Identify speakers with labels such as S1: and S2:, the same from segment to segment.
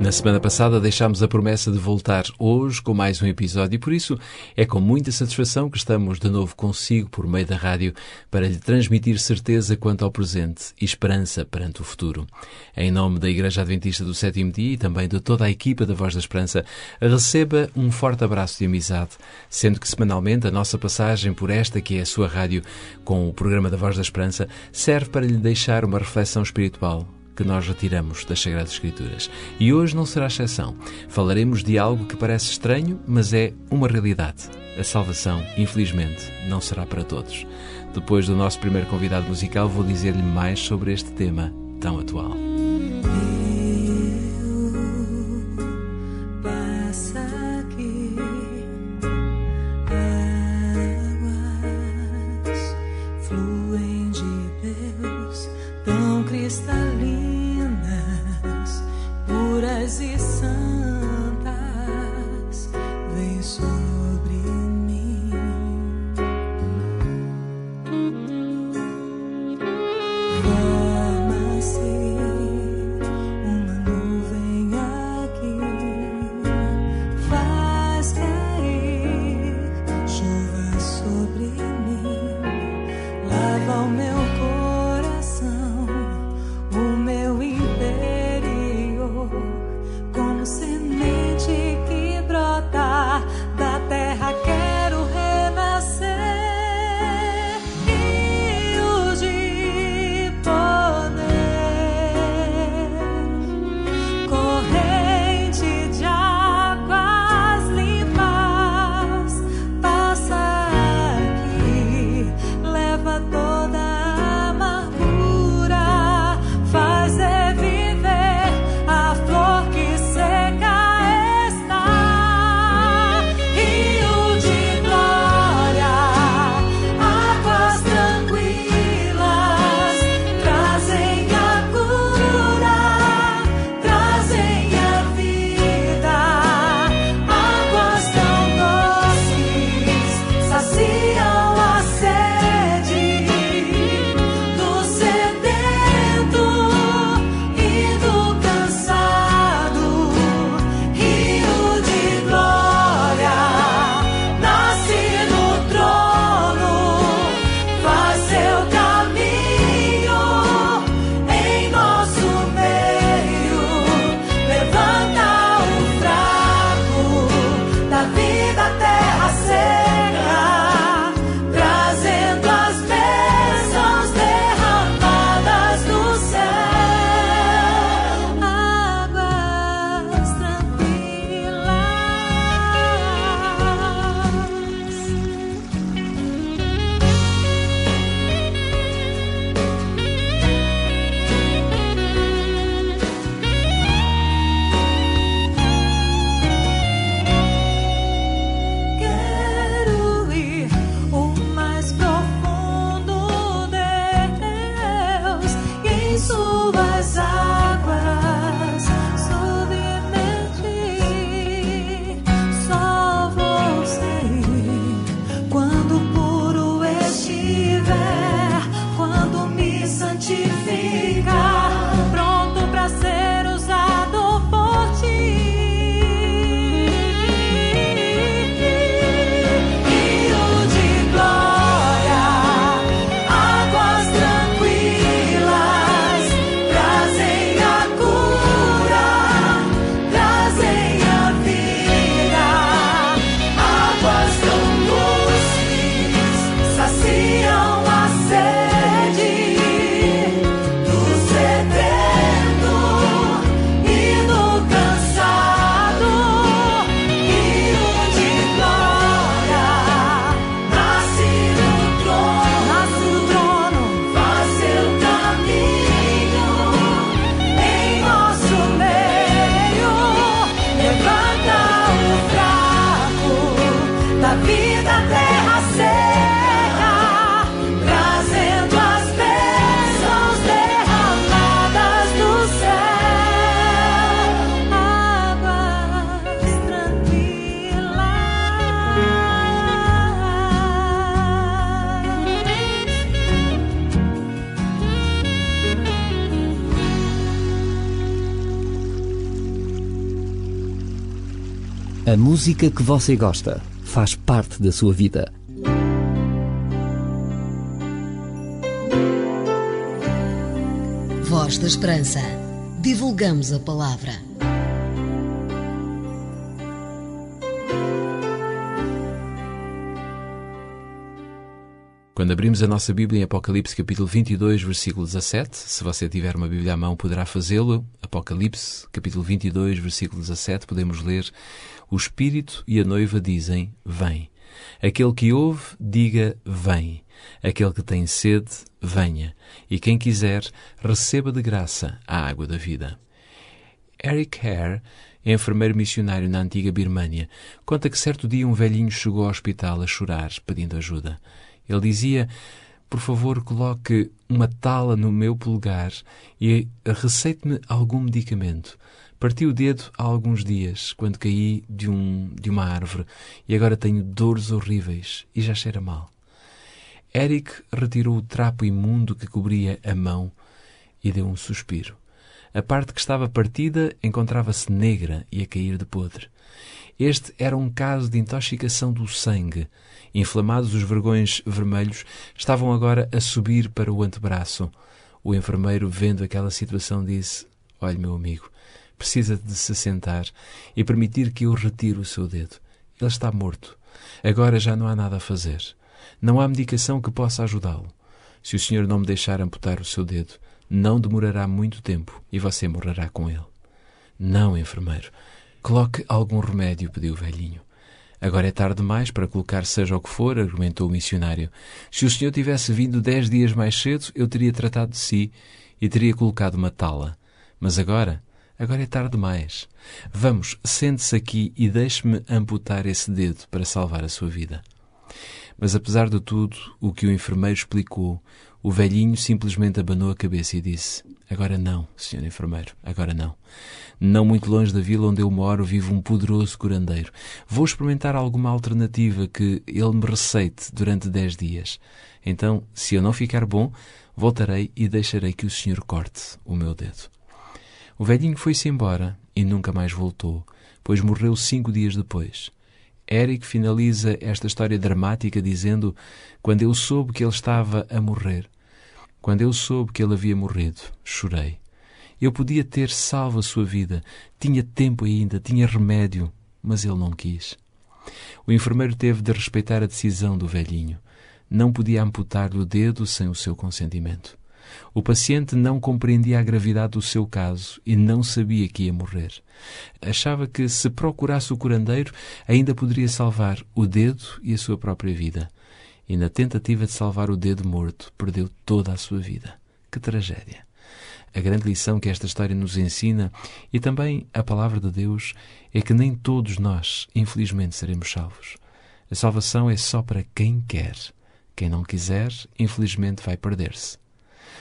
S1: Na semana passada deixámos a promessa de voltar hoje com mais um episódio e por isso é com muita satisfação que estamos de novo consigo por meio da rádio para lhe transmitir certeza quanto ao presente e esperança perante o futuro. Em nome da Igreja Adventista do Sétimo Dia e também de toda a equipa da Voz da Esperança, receba um forte abraço de amizade, sendo que semanalmente a nossa passagem por esta que é a sua rádio com o programa da Voz da Esperança serve para lhe deixar uma reflexão espiritual que nós retiramos das Sagradas Escrituras. E hoje não será exceção. Falaremos de algo que parece estranho, mas é uma realidade. A salvação, infelizmente, não será para todos. Depois do nosso primeiro convidado musical, vou dizer-lhe mais sobre este tema tão atual.
S2: Como se música que você gosta faz parte da sua vida.
S3: Voz da Esperança. Divulgamos a palavra.
S1: Quando abrimos a nossa Bíblia em Apocalipse capítulo 22, versículo 17, se você tiver uma Bíblia à mão poderá fazê-lo. Apocalipse capítulo 22, versículo 17, podemos ler: O Espírito e a noiva dizem: Vem. Aquele que ouve, diga: Vem. Aquele que tem sede, venha. E quem quiser, receba de graça a água da vida. Eric Hare, enfermeiro missionário na antiga Birmânia, conta que certo dia um velhinho chegou ao hospital a chorar, pedindo ajuda. Ele dizia: Por favor, coloque uma tala no meu polegar e receite-me algum medicamento. Parti o dedo há alguns dias, quando caí de, um, de uma árvore, e agora tenho dores horríveis e já cheira mal. Eric retirou o trapo imundo que cobria a mão e deu um suspiro. A parte que estava partida encontrava-se negra e a cair de podre. Este era um caso de intoxicação do sangue. Inflamados os vergões vermelhos estavam agora a subir para o antebraço. O enfermeiro, vendo aquela situação, disse: Olhe, meu amigo, precisa de se sentar e permitir que eu retire o seu dedo. Ele está morto. Agora já não há nada a fazer. Não há medicação que possa ajudá-lo. Se o senhor não me deixar amputar o seu dedo, não demorará muito tempo e você morrerá com ele. Não, enfermeiro. Coloque algum remédio, pediu o velhinho. Agora é tarde demais para colocar seja o que for, argumentou o missionário. Se o senhor tivesse vindo dez dias mais cedo, eu teria tratado de si e teria colocado uma tala. Mas agora, agora é tarde demais. Vamos, sente-se aqui e deixe-me amputar esse dedo para salvar a sua vida. Mas apesar de tudo, o que o enfermeiro explicou, o velhinho simplesmente abanou a cabeça e disse: Agora não, senhor enfermeiro, agora não. Não muito longe da vila onde eu moro vive um poderoso curandeiro. Vou experimentar alguma alternativa que ele me receite durante dez dias. Então, se eu não ficar bom, voltarei e deixarei que o senhor corte o meu dedo. O velhinho foi-se embora e nunca mais voltou, pois morreu cinco dias depois. Eric finaliza esta história dramática dizendo: Quando eu soube que ele estava a morrer, quando eu soube que ele havia morrido, chorei. Eu podia ter salvo a sua vida, tinha tempo ainda, tinha remédio, mas ele não quis. O enfermeiro teve de respeitar a decisão do velhinho. Não podia amputar-lhe o dedo sem o seu consentimento. O paciente não compreendia a gravidade do seu caso e não sabia que ia morrer. Achava que, se procurasse o curandeiro, ainda poderia salvar o dedo e a sua própria vida. E, na tentativa de salvar o dedo morto, perdeu toda a sua vida. Que tragédia! A grande lição que esta história nos ensina e também a palavra de Deus é que nem todos nós, infelizmente, seremos salvos. A salvação é só para quem quer. Quem não quiser, infelizmente, vai perder-se.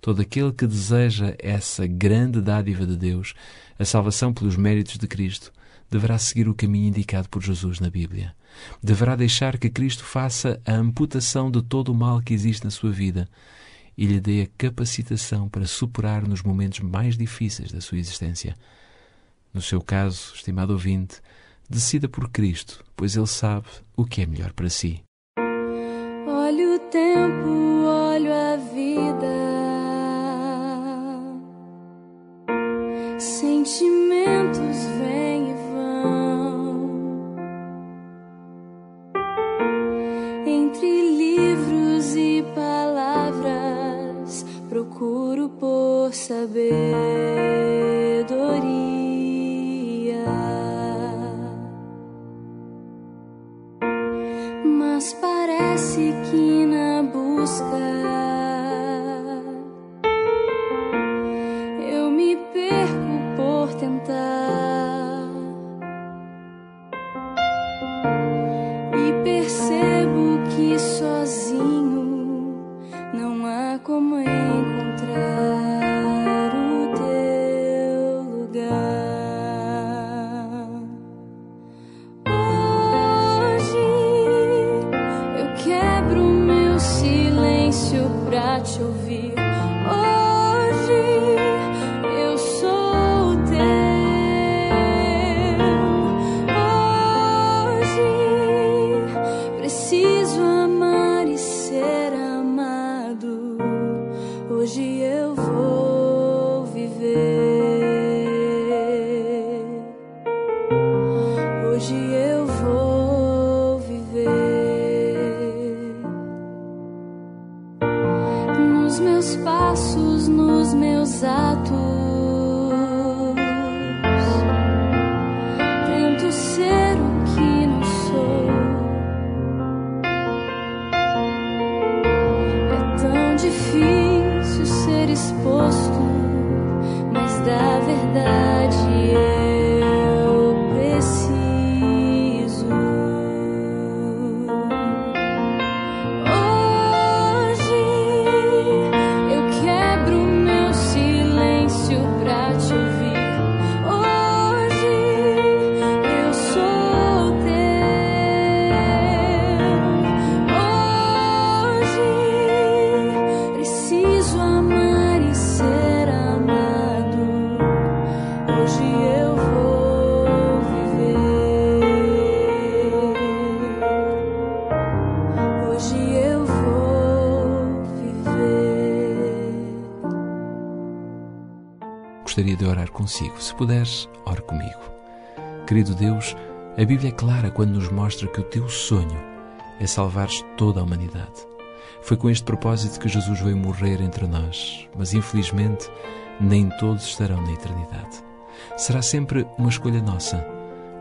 S1: Todo aquele que deseja essa grande dádiva de Deus, a salvação pelos méritos de Cristo, deverá seguir o caminho indicado por Jesus na Bíblia. Deverá deixar que Cristo faça a amputação de todo o mal que existe na sua vida e lhe dê a capacitação para superar nos momentos mais difíceis da sua existência. No seu caso, estimado ouvinte, decida por Cristo, pois Ele sabe o que é melhor para si.
S4: Olho o tempo, parece que na busca hoje.
S1: Gostaria de orar consigo. Se puderes, ore comigo. Querido Deus, a Bíblia é clara quando nos mostra que o teu sonho é salvares toda a humanidade. Foi com este propósito que Jesus veio morrer entre nós, mas infelizmente nem todos estarão na eternidade. Será sempre uma escolha nossa.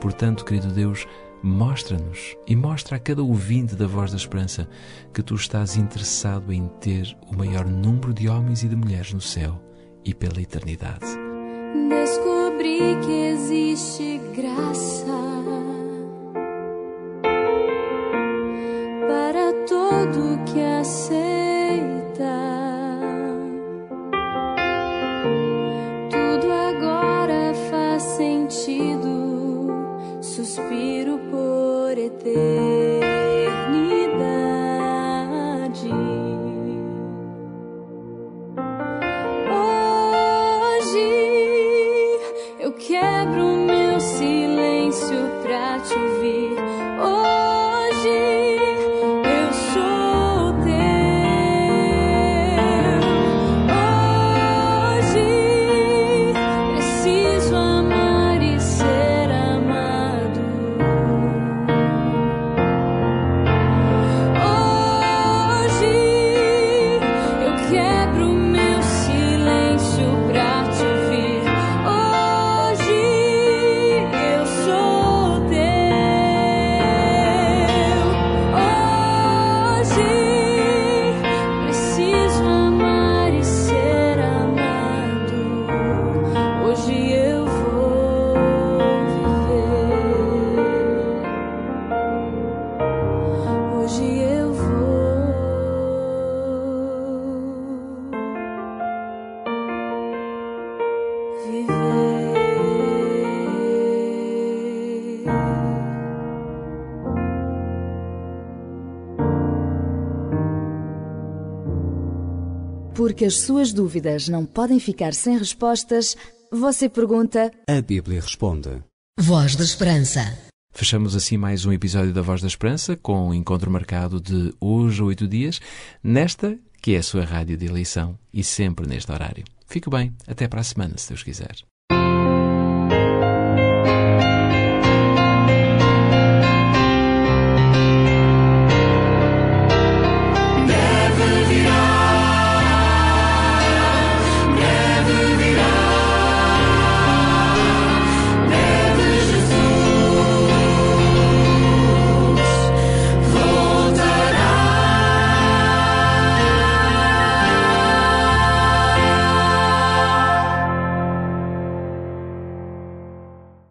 S1: Portanto, querido Deus, mostra-nos e mostra a cada ouvinte da Voz da Esperança que tu estás interessado em ter o maior número de homens e de mulheres no céu e pela eternidade.
S4: Descobri que existe graça para todo que aceita. Tudo agora faz sentido. Suspiro por eternidade.
S5: Porque as suas dúvidas não podem ficar sem respostas, você pergunta
S2: A Bíblia responde.
S3: Voz da Esperança.
S1: Fechamos assim mais um episódio da Voz da Esperança com o encontro marcado de hoje a oito dias, nesta que é a sua rádio de eleição e sempre neste horário. Fique bem, até para a semana, se Deus quiser.